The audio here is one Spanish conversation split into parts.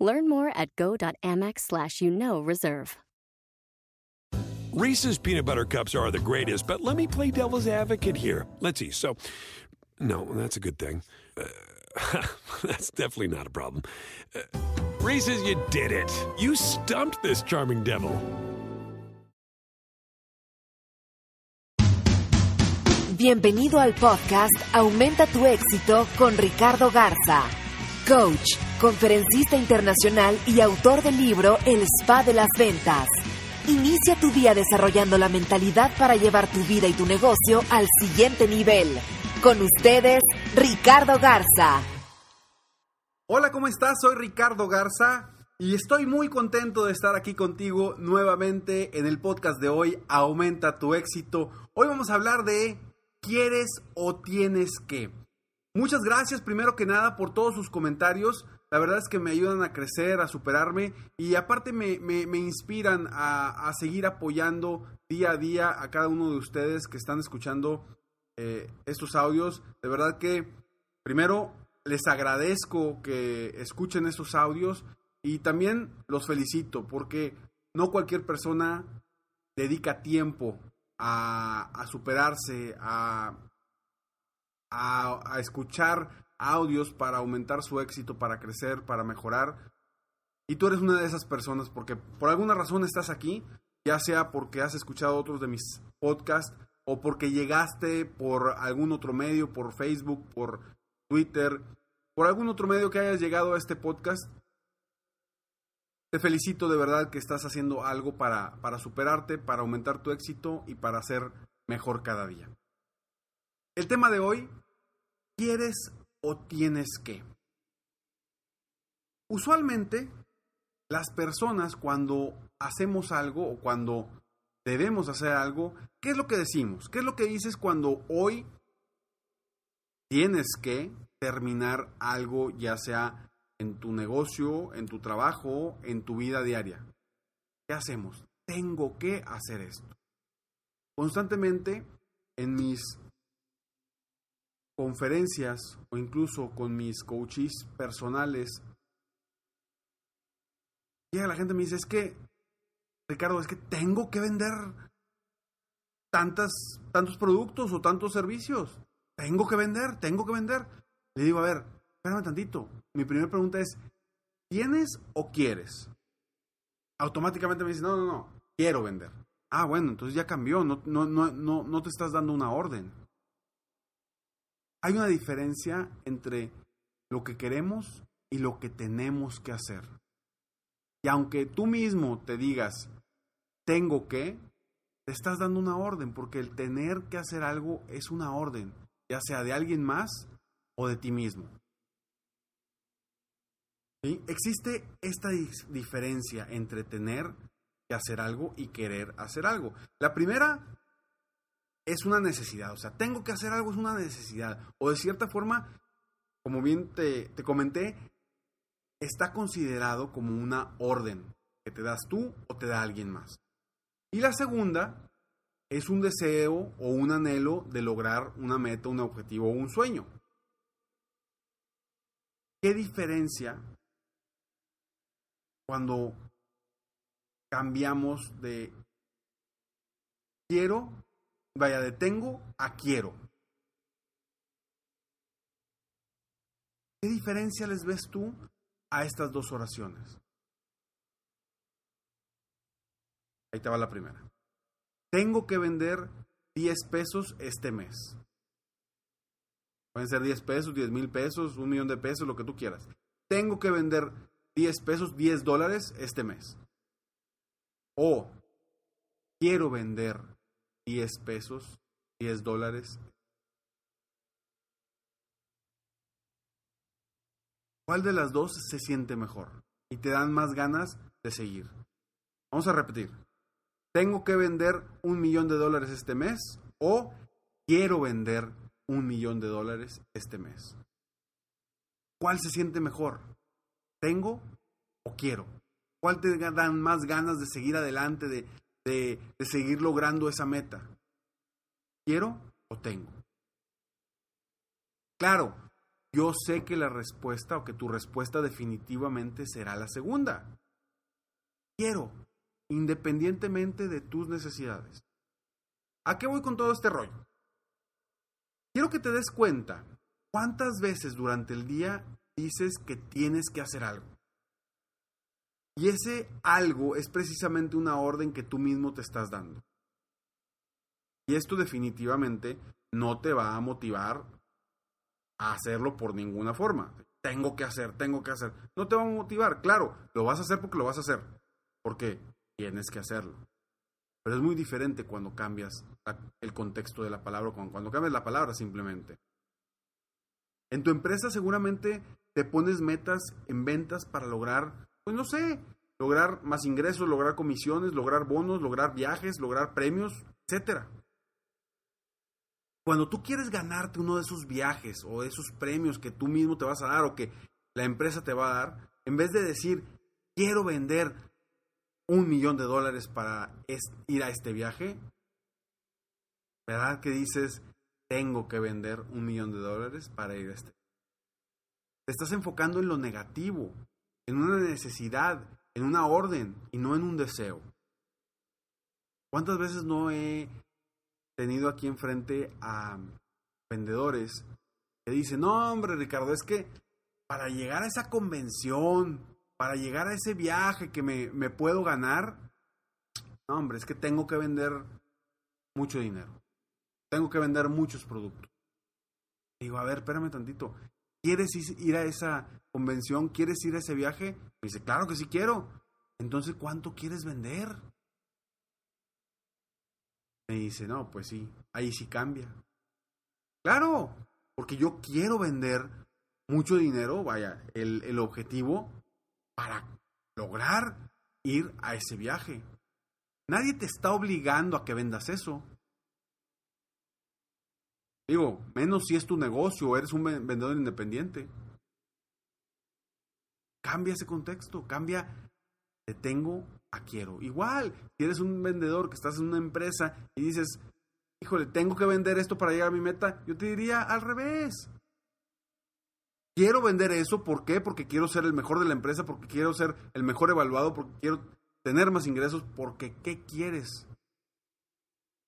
Learn more at go.amex slash you know reserve. Reese's peanut butter cups are the greatest, but let me play devil's advocate here. Let's see. So, no, that's a good thing. Uh, that's definitely not a problem. Uh, Reese's, you did it. You stumped this charming devil. Bienvenido al podcast Aumenta tu éxito con Ricardo Garza, coach, conferencista internacional y autor del libro El Spa de las Ventas. Inicia tu día desarrollando la mentalidad para llevar tu vida y tu negocio al siguiente nivel. Con ustedes, Ricardo Garza. Hola, ¿cómo estás? Soy Ricardo Garza y estoy muy contento de estar aquí contigo nuevamente en el podcast de hoy, Aumenta tu éxito. Hoy vamos a hablar de ¿quieres o tienes que? Muchas gracias primero que nada por todos sus comentarios. La verdad es que me ayudan a crecer, a superarme y aparte me, me, me inspiran a, a, seguir apoyando día a día a cada uno de ustedes que están escuchando eh, estos audios. De verdad que primero les agradezco que escuchen estos audios y también los felicito porque no cualquier persona dedica tiempo a, a superarse, a, a, a escuchar audios para aumentar su éxito, para crecer, para mejorar. Y tú eres una de esas personas porque por alguna razón estás aquí, ya sea porque has escuchado otros de mis podcasts o porque llegaste por algún otro medio, por Facebook, por Twitter, por algún otro medio que hayas llegado a este podcast. Te felicito de verdad que estás haciendo algo para, para superarte, para aumentar tu éxito y para ser mejor cada día. El tema de hoy, ¿quieres o tienes que? Usualmente, las personas cuando hacemos algo o cuando debemos hacer algo, ¿qué es lo que decimos? ¿Qué es lo que dices cuando hoy tienes que terminar algo, ya sea en tu negocio, en tu trabajo, en tu vida diaria? ¿Qué hacemos? Tengo que hacer esto. Constantemente en mis conferencias o incluso con mis coaches personales, llega la gente me dice, es que, Ricardo, es que tengo que vender tantas, tantos productos o tantos servicios. Tengo que vender, tengo que vender. Le digo, a ver, espérame tantito. Mi primera pregunta es, ¿tienes o quieres? Automáticamente me dice, no, no, no, quiero vender. Ah, bueno, entonces ya cambió, no, no, no, no, no te estás dando una orden. Hay una diferencia entre lo que queremos y lo que tenemos que hacer. Y aunque tú mismo te digas, tengo que, te estás dando una orden, porque el tener que hacer algo es una orden, ya sea de alguien más o de ti mismo. Existe esta diferencia entre tener que hacer algo y querer hacer algo. La primera es una necesidad, o sea, tengo que hacer algo es una necesidad. O de cierta forma, como bien te, te comenté, está considerado como una orden que te das tú o te da alguien más. Y la segunda es un deseo o un anhelo de lograr una meta, un objetivo o un sueño. ¿Qué diferencia cuando cambiamos de quiero, vaya, de tengo a quiero? ¿Qué diferencia les ves tú a estas dos oraciones? Ahí te va la primera. Tengo que vender 10 pesos este mes. Pueden ser 10 pesos, 10 mil pesos, un millón de pesos, lo que tú quieras. Tengo que vender 10 pesos, 10 dólares este mes. O quiero vender 10 pesos, 10 dólares. ¿Cuál de las dos se siente mejor? Y te dan más ganas de seguir. Vamos a repetir. ¿Tengo que vender un millón de dólares este mes o quiero vender un millón de dólares este mes? ¿Cuál se siente mejor? ¿Tengo o quiero? ¿Cuál te dan más ganas de seguir adelante, de, de, de seguir logrando esa meta? ¿Quiero o tengo? Claro, yo sé que la respuesta o que tu respuesta definitivamente será la segunda. Quiero, independientemente de tus necesidades. ¿A qué voy con todo este rollo? Quiero que te des cuenta cuántas veces durante el día dices que tienes que hacer algo. Y ese algo es precisamente una orden que tú mismo te estás dando. Y esto definitivamente no te va a motivar a hacerlo por ninguna forma. Tengo que hacer, tengo que hacer. No te va a motivar, claro, lo vas a hacer porque lo vas a hacer. Porque tienes que hacerlo. Pero es muy diferente cuando cambias el contexto de la palabra, cuando cambias la palabra simplemente. En tu empresa seguramente te pones metas en ventas para lograr, pues no sé, lograr más ingresos, lograr comisiones, lograr bonos, lograr viajes, lograr premios, etcétera. Cuando tú quieres ganarte uno de esos viajes o de esos premios que tú mismo te vas a dar o que la empresa te va a dar, en vez de decir, quiero vender un millón de dólares para ir a este viaje, ¿verdad que dices, tengo que vender un millón de dólares para ir a este? Te estás enfocando en lo negativo, en una necesidad, en una orden y no en un deseo. ¿Cuántas veces no he tenido aquí enfrente a vendedores que dicen, no hombre Ricardo, es que para llegar a esa convención, para llegar a ese viaje que me, me puedo ganar, no hombre, es que tengo que vender mucho dinero. Tengo que vender muchos productos. Digo, a ver, espérame tantito. ¿Quieres ir a esa convención? ¿Quieres ir a ese viaje? Me dice, claro que sí quiero. Entonces, ¿cuánto quieres vender? Me dice, no, pues sí, ahí sí cambia. Claro, porque yo quiero vender mucho dinero, vaya, el, el objetivo para lograr ir a ese viaje. Nadie te está obligando a que vendas eso. Digo, menos si es tu negocio o eres un vendedor independiente. Cambia ese contexto, cambia te tengo a quiero. Igual, si eres un vendedor que estás en una empresa y dices, híjole, tengo que vender esto para llegar a mi meta, yo te diría al revés. Quiero vender eso, ¿por qué? Porque quiero ser el mejor de la empresa, porque quiero ser el mejor evaluado, porque quiero tener más ingresos, porque ¿qué quieres?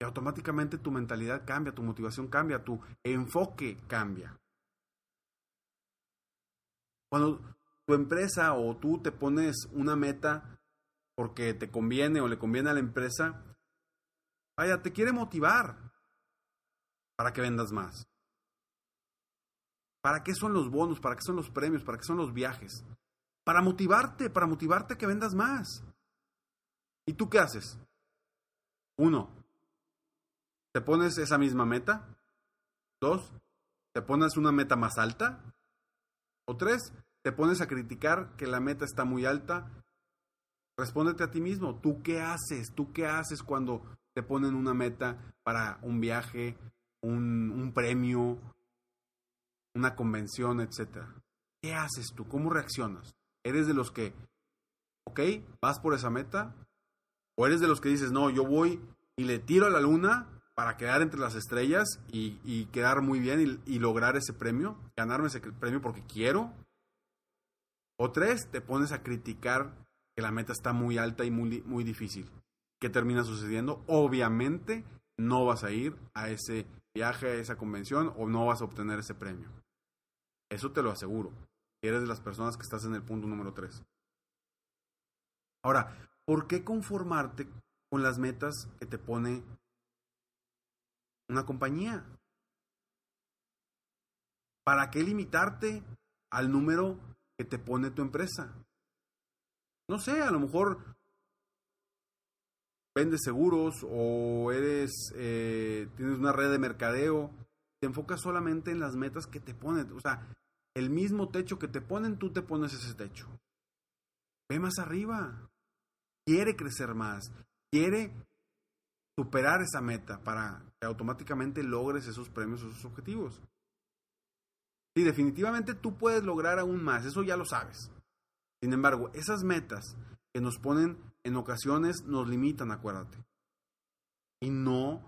Y automáticamente tu mentalidad cambia, tu motivación cambia, tu enfoque cambia. Cuando tu empresa o tú te pones una meta porque te conviene o le conviene a la empresa, vaya, te quiere motivar para que vendas más. ¿Para qué son los bonos? ¿Para qué son los premios? ¿Para qué son los viajes? Para motivarte, para motivarte que vendas más. ¿Y tú qué haces? Uno, te pones esa misma meta. Dos, te pones una meta más alta. O tres, te pones a criticar que la meta está muy alta Respóndete a ti mismo, ¿tú qué haces? ¿Tú qué haces cuando te ponen una meta para un viaje, un, premio, una convención, etcétera? ¿Qué haces tú? ¿Cómo reaccionas? ¿Eres de los que, ok, vas por esa meta? ¿O eres de los que dices, no, yo voy y le tiro a la luna para quedar entre las estrellas y, quedar muy bien y, lograr ese premio, ganarme ese premio porque quiero. O tres, te pones a criticar la meta está muy alta y muy, muy difícil. ¿Qué termina sucediendo? Obviamente no vas a ir a ese viaje, a esa convención o no vas a obtener ese premio. Eso te lo aseguro. Eres de las personas que estás en el punto número 3. Ahora, ¿por qué conformarte con las metas que te pone una compañía? ¿Para qué limitarte al número que te pone tu empresa? no sé, a lo mejor vendes seguros o eres, eh, tienes una red de mercadeo, te enfocas solamente en las metas que te ponen. O sea, el mismo techo que te ponen, tú te pones ese techo. Ve más arriba. quiere crecer más, quiere superar esa meta para que automáticamente logres esos premios, esos objetivos. Sí, definitivamente tú puedes lograr aún más, eso ya lo sabes. Sin embargo, esas metas que nos ponen en ocasiones nos limitan, acuérdate. Y no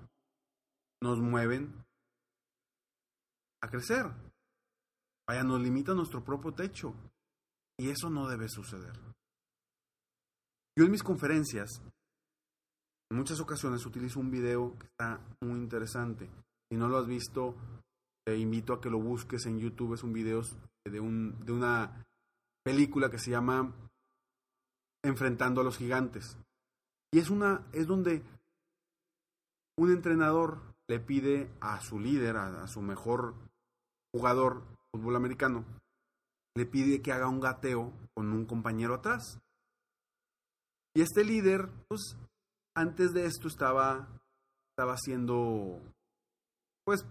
nos mueven a crecer. Vaya, nos limita nuestro propio techo. Y eso no debe suceder. Yo en mis conferencias, en muchas ocasiones utilizo un video que está muy interesante. Si no lo has visto, te invito a que lo busques en YouTube. Es un video de, un, de una película que se llama Enfrentando a los Gigantes. Y es una, es donde un entrenador le pide a su líder, a, su mejor jugador fútbol americano, le pide que haga un gateo con un compañero atrás. Y este líder, pues, antes de esto estaba, estaba haciendo, pues,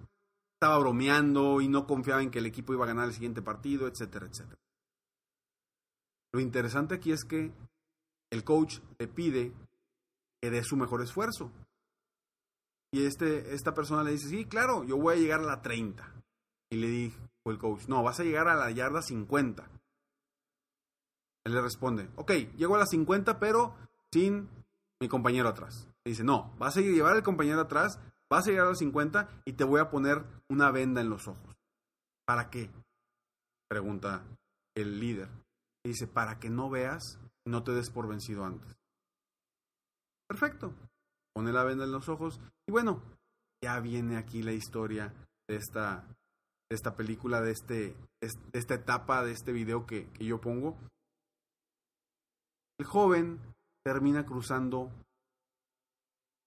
estaba bromeando y no confiaba en que el equipo iba a ganar el siguiente partido, etcétera, etcétera. Lo interesante aquí es que el coach le pide que dé su mejor esfuerzo. Y este, esta persona le dice, sí, claro, yo voy a llegar a la 30. Y le dijo el coach, no, vas a llegar a la yarda 50. Él le responde, ok, llego a la 50, pero sin mi compañero atrás. Dice, no, vas a llevar al compañero atrás, vas a llegar a la 50 y te voy a poner una venda en los ojos. ¿Para qué? Pregunta el líder. Dice, para que no veas no te des por vencido antes. Perfecto pone la venda en los ojos y bueno, ya viene aquí la historia de esta, de esta película, de, este, de esta etapa, de este video que yo pongo. El joven termina cruzando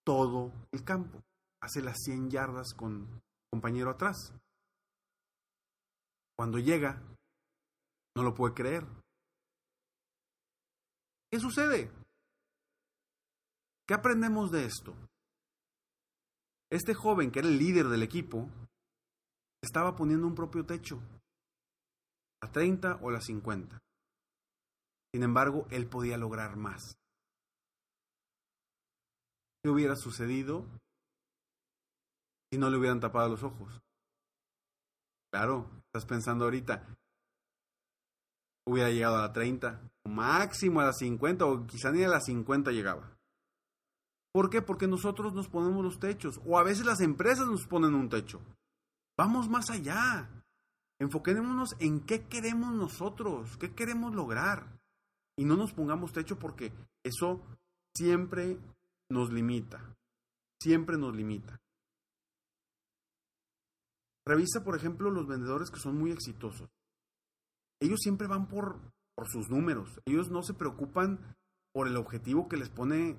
todo el campo, hace las 100 yardas con compañero atrás. Cuando llega, no lo puede creer. ¿Qué sucede? ¿Qué aprendemos de esto? Este joven, que era el líder del equipo, estaba poniendo un propio techo, a 30 o a 50. Sin embargo, él podía lograr más. ¿Qué hubiera sucedido si no le hubieran tapado los ojos? Claro, estás pensando ahorita, hubiera llegado a la 30, máximo a la 50 o quizá ni a la 50 llegaba. ¿Por qué? Porque nosotros nos ponemos los techos o a veces las empresas nos ponen un techo. Vamos más allá. Enfoquémonos en qué queremos nosotros, qué queremos lograr. Y no nos pongamos techo porque eso siempre nos limita. Siempre nos limita. Revisa, por ejemplo, los vendedores que son muy exitosos. Ellos siempre van por, por sus números. Ellos no se preocupan por el objetivo que les pone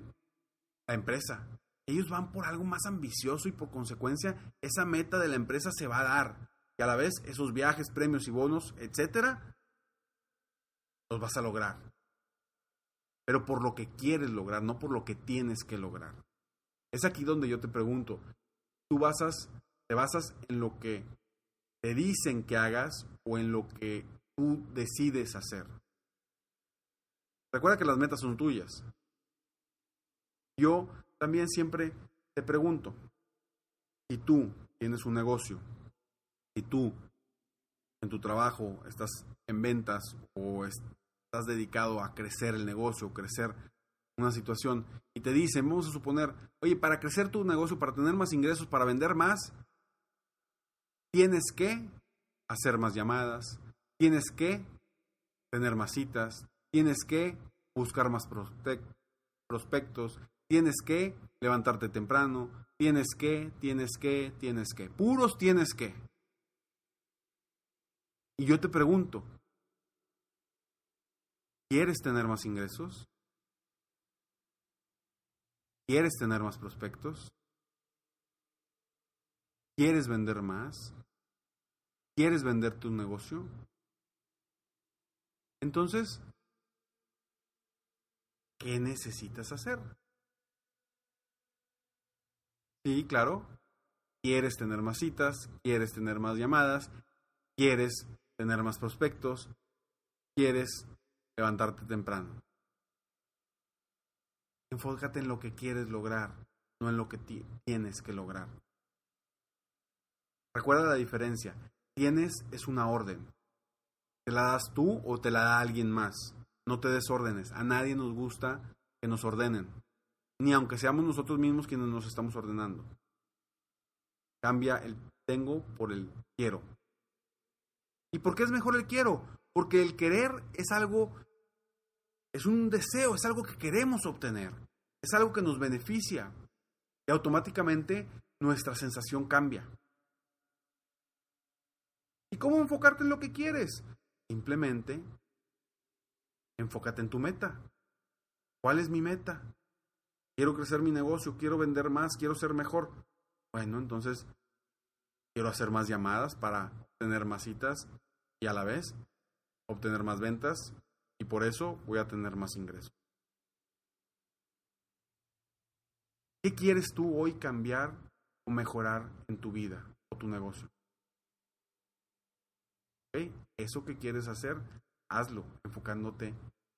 la empresa. Ellos van por algo más ambicioso y por consecuencia esa meta de la empresa se va a dar. Y a la vez esos viajes, premios y bonos, etcétera, los vas a lograr. Pero por lo que quieres lograr, no por lo que tienes que lograr. Es aquí donde yo te pregunto, ¿tú basas, te basas en lo que te dicen que hagas o en lo que tú decides hacer? Recuerda que las metas son tuyas. Yo también siempre te pregunto, si tú tienes un negocio, si tú en tu trabajo estás en ventas o estás dedicado a crecer el negocio, crecer una situación, y te dicen, vamos a suponer, oye, para crecer tu negocio, para tener más ingresos, para vender más, tienes que hacer más llamadas, tienes que tener más citas, tienes que buscar más prospectos, Tienes que levantarte temprano, tienes que, tienes que, tienes que. Puros tienes que. Y yo te pregunto, ¿quieres tener más ingresos? ¿Quieres tener más prospectos? ¿Quieres vender más? ¿Quieres vender tu negocio? Entonces, ¿qué necesitas hacer? Sí, claro. Quieres tener más citas, quieres tener más llamadas, quieres tener más prospectos, quieres levantarte temprano. enfócate en lo que quieres lograr, no en lo que tienes que lograr. Recuerda la diferencia. Tienes es una orden. ¿Te la das tú o te la da alguien más? No te des órdenes. A nadie nos gusta que nos ordenen. Ni aunque seamos nosotros mismos quienes nos estamos ordenando. Cambia el tengo por el quiero. ¿Y por qué es mejor el quiero? Porque el querer es algo, es un deseo, es algo que queremos obtener, es algo que nos beneficia y automáticamente nuestra sensación cambia. ¿Y cómo enfocarte en lo que quieres? Simplemente enfócate en tu meta. ¿Cuál es mi meta? Quiero crecer mi negocio, quiero vender más, quiero ser mejor. Bueno, entonces quiero hacer más llamadas para tener más citas y a la vez obtener más ventas y por eso voy a tener más ingresos. ¿Qué quieres tú hoy cambiar o mejorar en tu vida o tu negocio? Eso que quieres hacer, hazlo enfocándote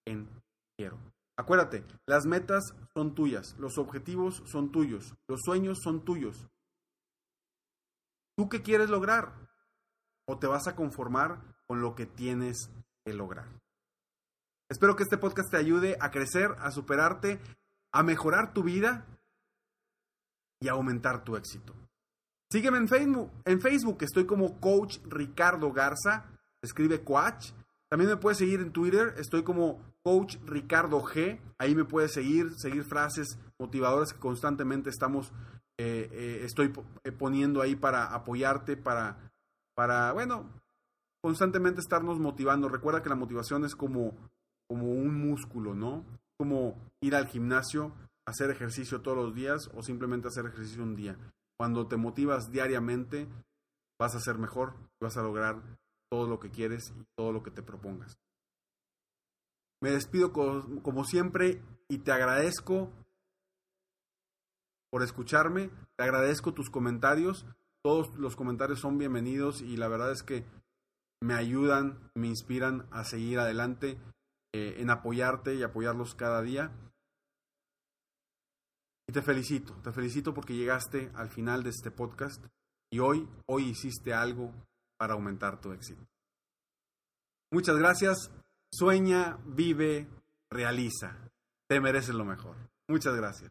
en quiero. Acuérdate, las metas son tuyas, los objetivos son tuyos, los sueños son tuyos. ¿Tú qué quieres lograr? ¿O te vas a conformar con lo que tienes que lograr? Espero que este podcast te ayude a crecer, a superarte, a mejorar tu vida y a aumentar tu éxito. Sígueme en Facebook, en Facebook estoy como Coach Ricardo Garza, escribe Coach. También me puedes seguir en Twitter, estoy como Coach Ricardo G, ahí me puedes seguir, seguir frases motivadoras que constantemente estamos, eh, eh, estoy eh, poniendo ahí para apoyarte, para, para, bueno, constantemente estarnos motivando. Recuerda que la motivación es como, como un músculo, ¿no? Como ir al gimnasio, hacer ejercicio todos los días o simplemente hacer ejercicio un día. Cuando te motivas diariamente, vas a ser mejor, vas a lograr todo lo que quieres y todo lo que te propongas. Me despido como siempre y te agradezco por escucharme, te agradezco tus comentarios, todos los comentarios son bienvenidos y la verdad es que me ayudan, me inspiran a seguir adelante, eh, en apoyarte y apoyarlos cada día. Y te felicito, te felicito porque llegaste al final de este podcast y hoy, hoy hiciste algo para aumentar tu éxito. Muchas gracias. Sueña, vive, realiza. Te mereces lo mejor. Muchas gracias.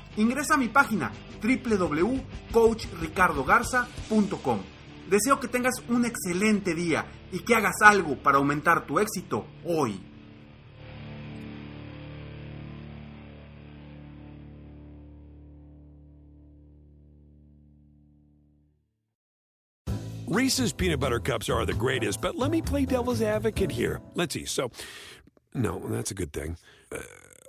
ingresa a mi página www.coachricardogarza.com. Deseo que tengas un excelente día y que hagas algo para aumentar tu éxito hoy. Reese's peanut butter cups are the greatest, but let me play devil's advocate here. Let's see. So, no, that's a good thing. Uh,